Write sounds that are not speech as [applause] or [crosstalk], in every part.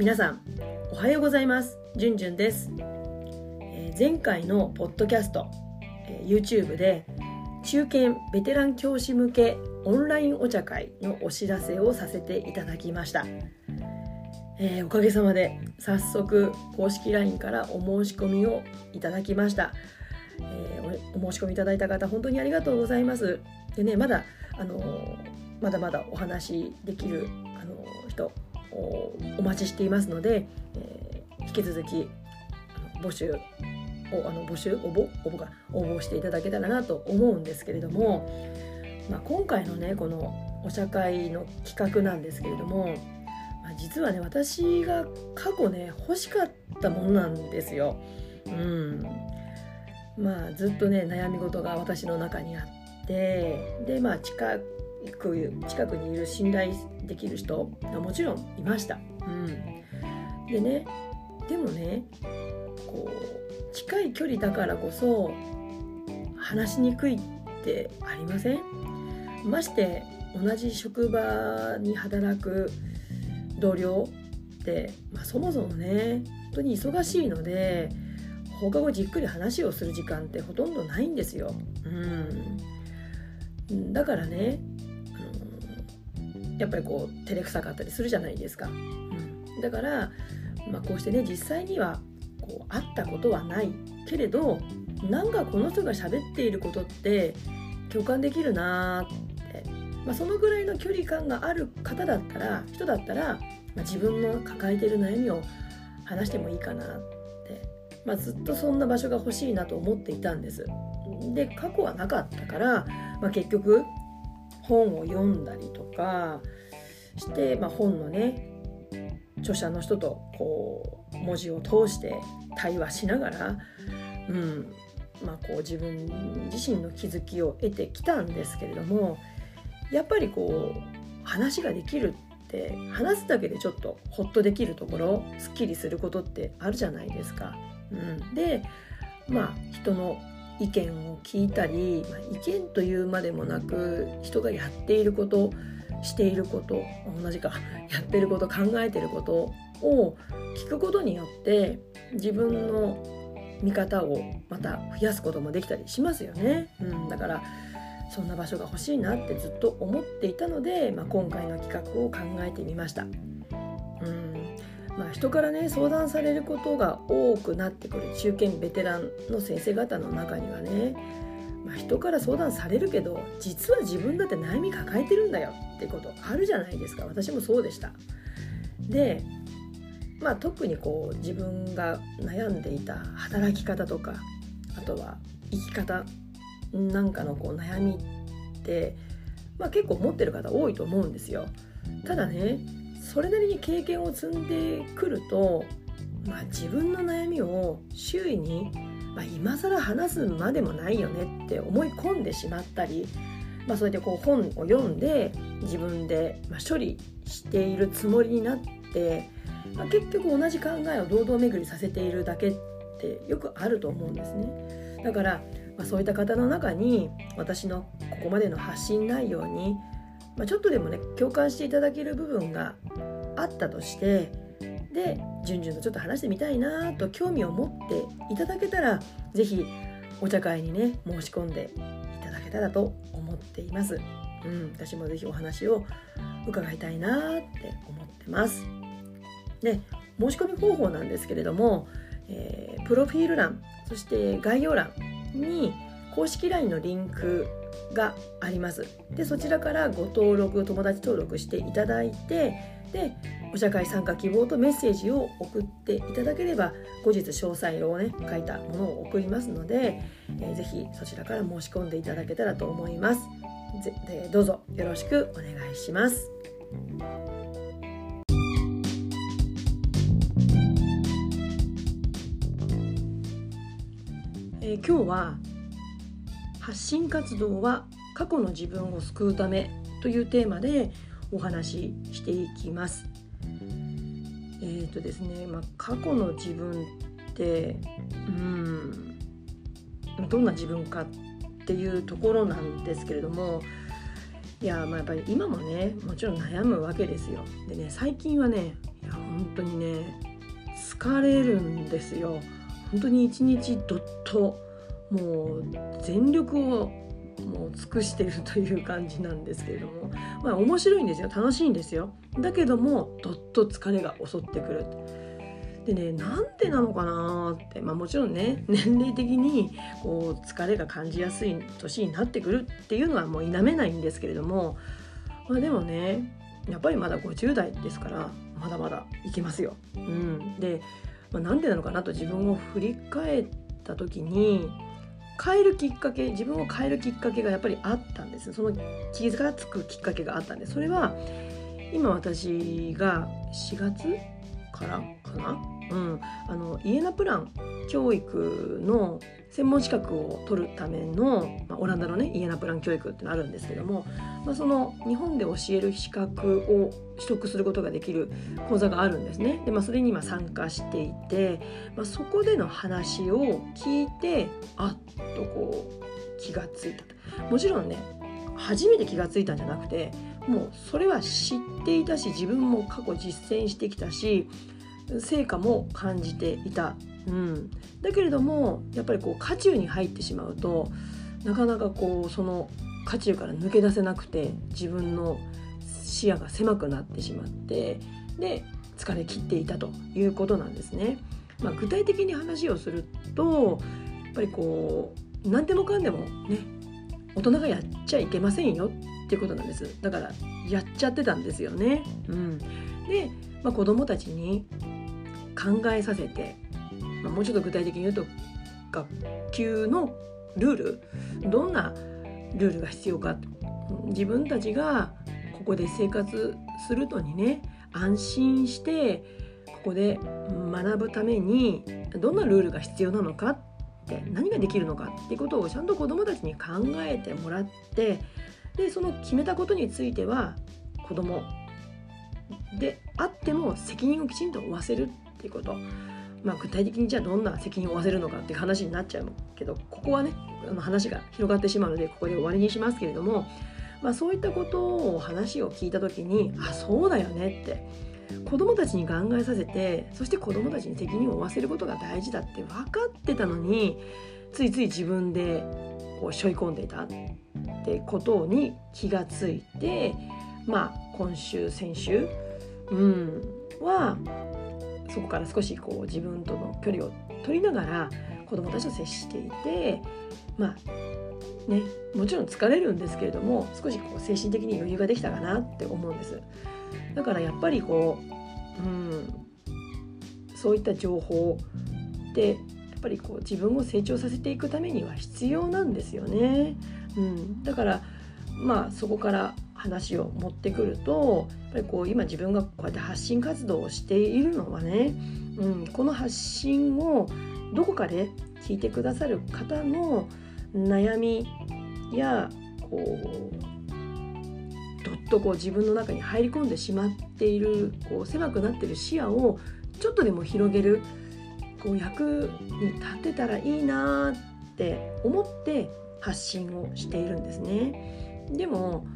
皆さんおはようございます。じゅんじゅんです、えー、前回のポッドキャスト、えー、YouTube で中堅ベテラン教師向けオンラインお茶会のお知らせをさせていただきました、えー、おかげさまで早速公式 LINE からお申し込みをいただきました、えー、お申し込みいただいた方本当にありがとうございます。でねまだあのまだまだお話できるあの人お待ちしていますので、えー、引き続き募集をあの募集応募応募が応募していただけたらなと思うんですけれども、まあ、今回のねこのお茶会の企画なんですけれども、まあ、実はね私が過去ね欲しかったものなんですよ。うんまあ、ずっとね悩み事が私の中にあってでまあ近く近くにいる信頼できる人がもちろんいました。うん、でねでもねこう近い距離だからこそ話しにくいってありません？まして同じ職場に働く同僚って、まあ、そもそもね本当に忙しいので放課後じっくり話をする時間ってほとんどないんですよ。うん、だからねやっぱりこう照れくさかったりするじゃないですか。うん、だから、まあ、こうしてね実際にはこう会ったことはないけれどなんかこの人が喋っていることって共感できるなって、まあ、そのぐらいの距離感がある方だったら人だったら、まあ、自分の抱えている悩みを話してもいいかなって、まあ、ずっとそんな場所が欲しいなと思っていたんです。で過去はなかったから、まあ、結局本を読んだりとかして、まあ、本のね著者の人とこう文字を通して対話しながら、うんまあ、こう自分自身の気づきを得てきたんですけれどもやっぱりこう話ができるって話すだけでちょっとホッとできるところすっきりすることってあるじゃないですか。うん、でまあ人の意見を聞いたり、まあ、意見というまでもなく人がやっていることしていること同じかやってること考えてることを聞くことによって自分の見方をまた増やすこともできたりしますよね。うん、だからそんな場所が欲しいなってずっと思っていたので、まあ、今回の企画を考えてみました。まあ、人からね相談されることが多くなってくる中堅ベテランの先生方の中にはね、まあ、人から相談されるけど実は自分だって悩み抱えてるんだよってことあるじゃないですか私もそうでした。でまあ特にこう自分が悩んでいた働き方とかあとは生き方なんかのこう悩みって、まあ、結構持ってる方多いと思うんですよ。ただねそれなりに経験を積んでくると、まあ、自分の悩みを周囲に、まあ、今更話すまでもないよねって思い込んでしまったり、まあ、それでこう本を読んで自分で処理しているつもりになって、まあ、結局同じ考えを堂々巡りさせているだけってよくあると思うんですね。だから、まあ、そういった方の中に私のここまでの発信内容にまあ、ちょっとでもね共感していただける部分があったとしてで順々とちょっと話してみたいなと興味を持っていただけたら是非お茶会にね申し込んでいただけたらと思っています。うん、私も是非お話を伺いたいなって思ってます。で申し込み方法なんですけれども、えー、プロフィール欄そして概要欄に公式 LINE のリンクがあります。でそちらからご登録友達登録していただいてでお社会参加希望とメッセージを送っていただければ後日詳細をね書いたものを送りますので、えー、ぜひそちらから申し込んでいただけたらと思います。ぜでどうぞよろしくお願いします。えー、今日は発信活動は過去の自分を救うためというテーマでお話ししていきます。えーとですねまあ、過去の自分ってうんどんな自分かっていうところなんですけれどもいやまあやっぱり今もねもちろん悩むわけですよ。でね最近はねいや本当にね疲れるんですよ。本当に一日どっともう全力をもう尽くしてるという感じなんですけれども [laughs] まあ面白いんですよ。楽しいんですよ。だけどもどっと疲れが襲ってくる。でねなんでなのかなって、まあ、もちろんね [laughs] 年齢的にこう疲れが感じやすい年になってくるっていうのはもう否めないんですけれども、まあ、でもねやっぱりまだ50代ですからまだまだいけますよ。うん、で、まあ、なんでなのかなと自分を振り返った時に変えるきっかけ自分を変えるきっかけがやっぱりあったんです。その気がつくきっかけがあったんですそれは今私が4月からかな、うん、あのイエナプラン教育の専門資格を取るための、まあ、オランダのねイエナプラン教育ってのあるんですけども、まあ、その日本で教える資格を取得することができる講座があるんですね。で、まあ、それに今参加していて、まあ、そこでの話を聞いてあっとこう気がついたもちろんね初めて気がついたんじゃなくてもうそれは知っていたし自分も過去実践してきたし成果も感じていた、うん、だけれどもやっぱりこう渦中に入ってしまうとなかなかこうその渦中から抜け出せなくて自分の視野が狭くなってしまってで疲れ切っていたということなんですね。まあ、具体的に話をするとやっぱりこう何でもかんでもね大人がやっちゃいけませんよっていうことなんですだからやっちゃってたんですよね。うん、で、まあ、子供たちに考えさせて、まあ、もうちょっと具体的に言うと学級のルールどんなルールが必要か。自分たちがここで生活するのにね安心してここで学ぶためにどんなルールが必要なのかって何ができるのかっていうことをちゃんと子どもたちに考えてもらってでその決めたことについては子どもであっても責任をきちんと負わせる。っていうこと、まあ、具体的にじゃあどんな責任を負わせるのかっていう話になっちゃうけどここはねあの話が広がってしまうのでここで終わりにしますけれども、まあ、そういったことを話を聞いた時にあそうだよねって子供たちに考えさせてそして子供たちに責任を負わせることが大事だって分かってたのについつい自分でこう背負い込んでいたってことに気がついてまあ今週先週、うん、はそこから少しこう自分との距離を取りながら子どもたちと接していてまあねもちろん疲れるんですけれども少しこう精神的に余裕ができたかなって思うんです。だからやっぱりこう、うん、そういった情報ってやっぱりこう自分を成長させていくためには必要なんですよね、うん、だからまあそこから話を持ってくるとやっぱりこう今自分がこうやって発信活動をしているのはね、うん、この発信をどこかで聞いてくださる方の悩みやこうどっとこう自分の中に入り込んでしまっているこう狭くなってる視野をちょっとでも広げるこう役に立てたらいいなって思って発信をしているんですね。でも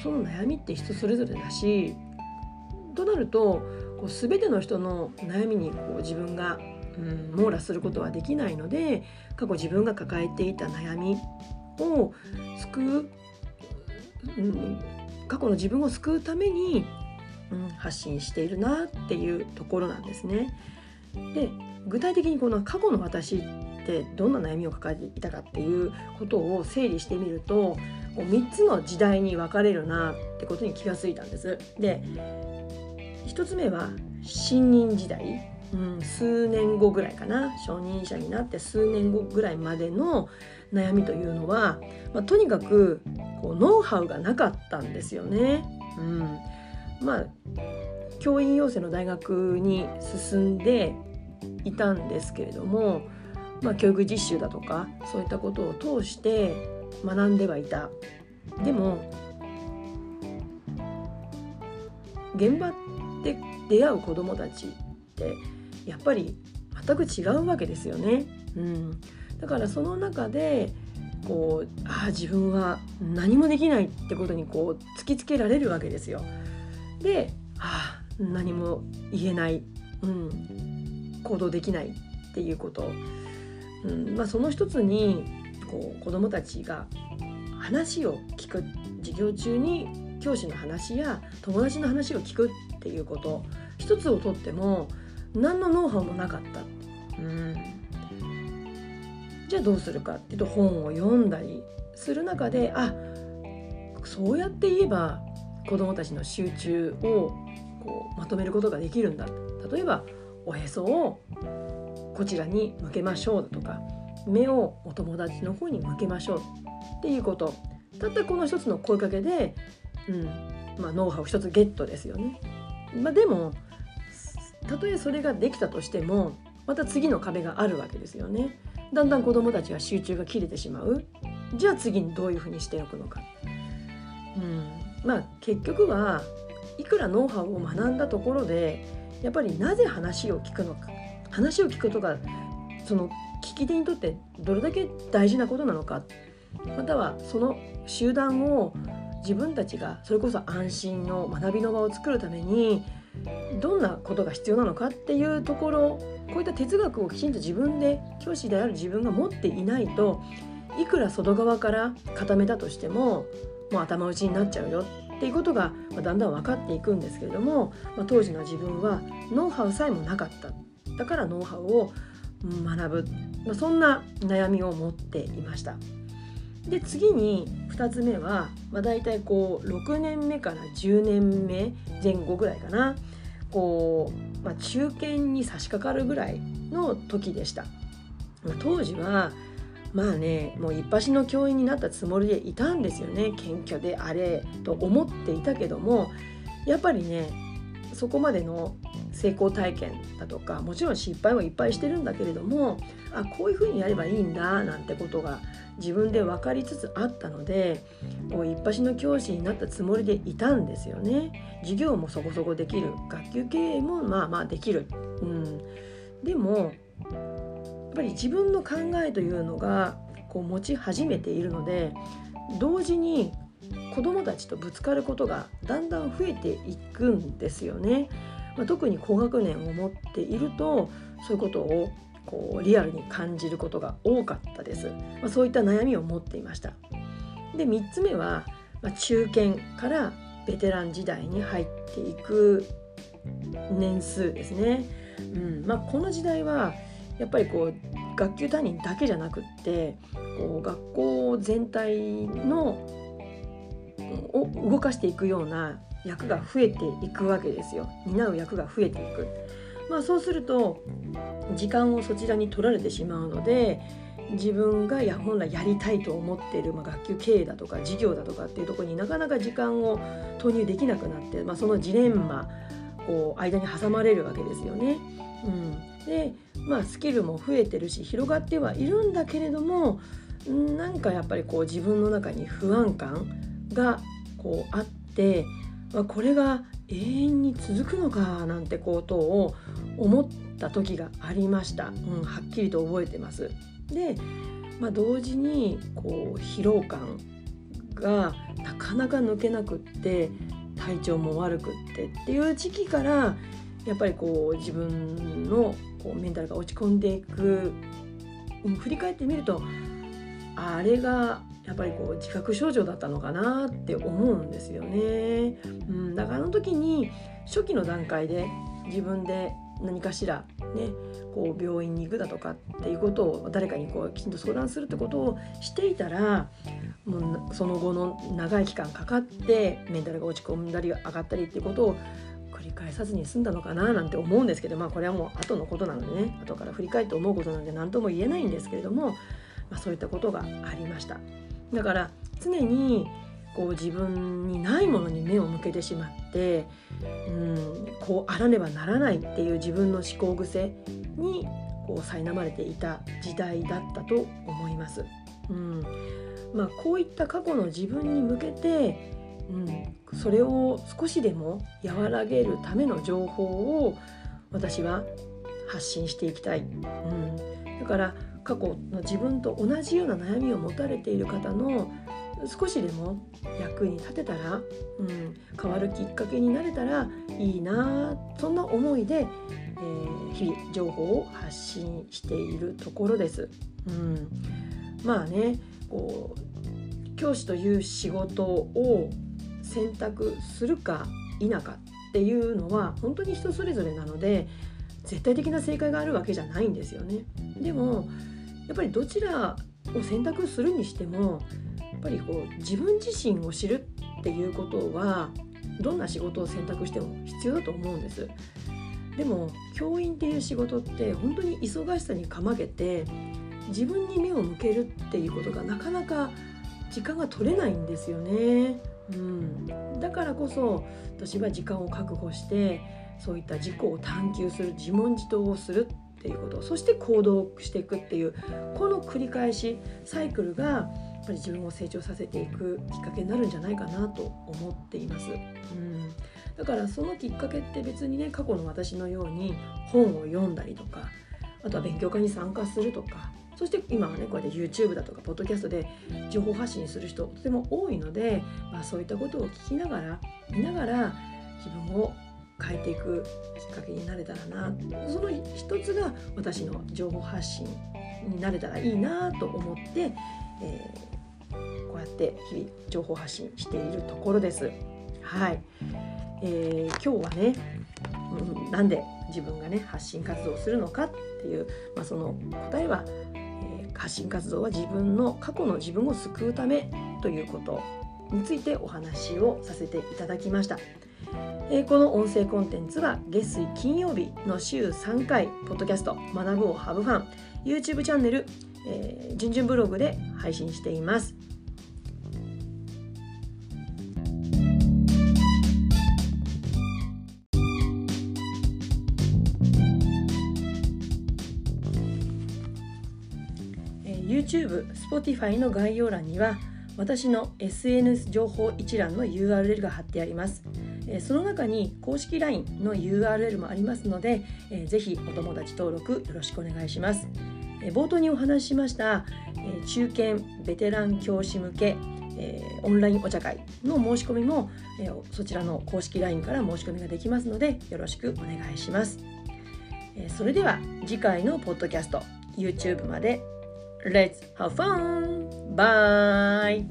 その悩みって人それぞれだしとなるとこう全ての人の悩みにこう自分が、うん、網羅することはできないので過去自分が抱えていた悩みを救う、うん、過去の自分を救うために、うん、発信しているなっていうところなんですね。で具体的にこの過去の私ってどんな悩みを抱えていたかっていうことを整理してみるとこう3つの時代に分かれるなってことに気がついたんです。で1つ目は新任時代、うん、数年後ぐらいかな承認者になって数年後ぐらいまでの悩みというのは、まあ、とにかくこうノウハウがなかったんですよね。うん、まあ教員養成の大学に進んでいたんですけれどもまあ、教育実習だとかそういったことを通して学んではいた。でも現場で出会う子どもたちってやっぱり全く違うわけですよね。うん、だからその中でこうああ自分は何もできないってことにこう突きつけられるわけですよ。でああ何も言えない、うん、行動できないっていうこと、うん。まあ、その一つにこう子どもたちが話を聞く授業中に教師の話や友達の話を聞くっていうこと一つをとっても何のノウハウもなかった。うん。じゃあどうするかっていうと本を読んだりする中であそうやって言えば子どもたちの集中をこうまとめることができるんだ。例えばおへそをこちらに向けましょうだとか。目をお友達の方に向けましょうっていうことたったこの一つの声かけで、うんまあ、ノウハウ一つゲットですよね。まあ、でもたとえそれができたとしてもまた次の壁があるわけですよね。だんだん子どもたちは集中が切れてしまうじゃあ次にどういうふうにしておくのか。うん、まあ結局はいくらノウハウを学んだところでやっぱりなぜ話を聞くのか話を聞くとがその聞き手にとってどれだけ大事なことなのかまたはその集団を自分たちがそれこそ安心の学びの場を作るためにどんなことが必要なのかっていうところこういった哲学をきちんと自分で教師である自分が持っていないといくら外側から固めたとしてももう頭打ちになっちゃうよっていうことがだんだん分かっていくんですけれども、まあ、当時の自分はノウハウさえもなかった。だからノウハウを学ぶ、まあ、そんな悩みを持っていました。で次に2つ目は、まあ、大体こう6年目から10年目前後ぐらいかなこう、まあ、中堅に差し掛かるぐらいの時でした。まあ、当時はまあねもう一発の教員になったつもりでいたんですよね謙虚であれと思っていたけどもやっぱりねそこまでの成功体験だとかもちろん失敗はいっぱいしてるんだけれどもあこういうふうにやればいいんだなんてことが自分で分かりつつあったのでこう一発の教師になったつもりでいたんですよね。授業もそこそこできる学級経営もまあまあできる。うん、でもやっぱり自分の考えというのがこう持ち始めているので同時に子どもたちとぶつかることがだんだん増えていくんですよね。まあ、特に高学年を持っているとそういうことをこうリアルに感じることが多かったです、まあ、そういった悩みを持っていました。で3つ目は、まあ、中堅からベテラン時代に入っていく年数ですね、うんまあ、この時代はやっぱりこう学級担任だけじゃなくってこう学校全体のを動かしていくような役が増えていくわけですよ担う役が増えていく。まあ、そうすると時間をそちらに取られてしまうので自分が本来やりたいと思っている、まあ、学級経営だとか授業だとかっていうところになかなか時間を投入できなくなって、まあ、そのジレンマこう間に挟まれるわけですよね。うん、でまあスキルも増えてるし広がってはいるんだけれどもなんかやっぱりこう自分の中に不安感がこうあって、まあ、これが永遠に続くのかなんてことを思った時がありました、うん、はっきりと覚えてます。で、まあ、同時にこう疲労感がなかなか抜けなくって体調も悪くってっていう時期からやっぱりこう自分のこうメンタルが落ち込んでいく、うん、振り返ってみるとあれがやっぱりこう自覚症状だったのかなって思うんですよね。うん、だからあの時に初期の段階で自分で何かしらねこう病院に行くだとかっていうことを誰かにこうきちんと相談するってことをしていたらもうその後の長い期間かかってメンタルが落ち込んだり上がったりっていうことを繰り返さずに済んだのかななんて思うんですけどまあこれはもう後のことなのでね後から振り返って思うことなんで何とも言えないんですけれども、まあ、そういったことがありました。だから常にこう自分にないものに目を向けてしまってうんこうあらねばならないっていう自分の思考癖にこう苛まれていた時代だったと思います。うんまあ、こういった過去の自分に向けて、うん、それを少しでも和らげるための情報を私は発信していきたい。うん、だから過去の自分と同じような悩みを持たれている方の少しでも役に立てたら、うん、変わるきっかけになれたらいいなそんな思いで、えー、日々情報を発信しているところです。うん、まあねこう教師という仕事を選択するか否かっていうのは本当に人それぞれなので絶対的な正解があるわけじゃないんですよね。でもやっぱりどちらを選択するにしてもやっぱりこう自分自身を知るっていうことはどんな仕事を選択しても必要だと思うんです。でも教員っていう仕事って本当に忙しさにかまけて自分に目を向けるっていうことがなかなか時間が取れないんですよね。うん、だからこそ私は時間を確保してそういった自己を探求する自問自答をするっていうことそして行動していくっていうこの繰り返しサイクルがやっぱり自分を成長させていくきっかけになるんじゃないかなと思っています。うんだからそのきっかけって別にね過去の私のように本を読んだりとかあとは勉強会に参加するとかそして今はねこうやって YouTube だとかポッドキャストで情報発信する人とても多いので、まあ、そういったことを聞きながら見ながら自分を変えていくきっかけになれたらなその一つが私の情報発信になれたらいいなと思って、えー、こうやって日々情報発信しているところです。はい、えー、今日はね、うん、なんで自分がね発信活動をするのかっていう、まあ、その答えは、えー、発信活動は自分の過去の自分を救うためということについてお話をさせていただきました。えこの音声コンテンツは月水金曜日の週3回ポッドキャスト「学ぶをハブファン」YouTube チャンネル「えー、じゅんじゅんブログ」で配信しています。YouTube、Spotify の概要欄には私の SNS 情報一覧の URL が貼ってあります。その中に公式 LINE の URL もありますので、ぜひお友達登録よろしくお願いします。冒頭にお話ししました中堅ベテラン教師向けオンラインお茶会の申し込みもそちらの公式 LINE から申し込みができますのでよろしくお願いします。それでは次回のポッドキャスト YouTube まで Let's have fun! Bye!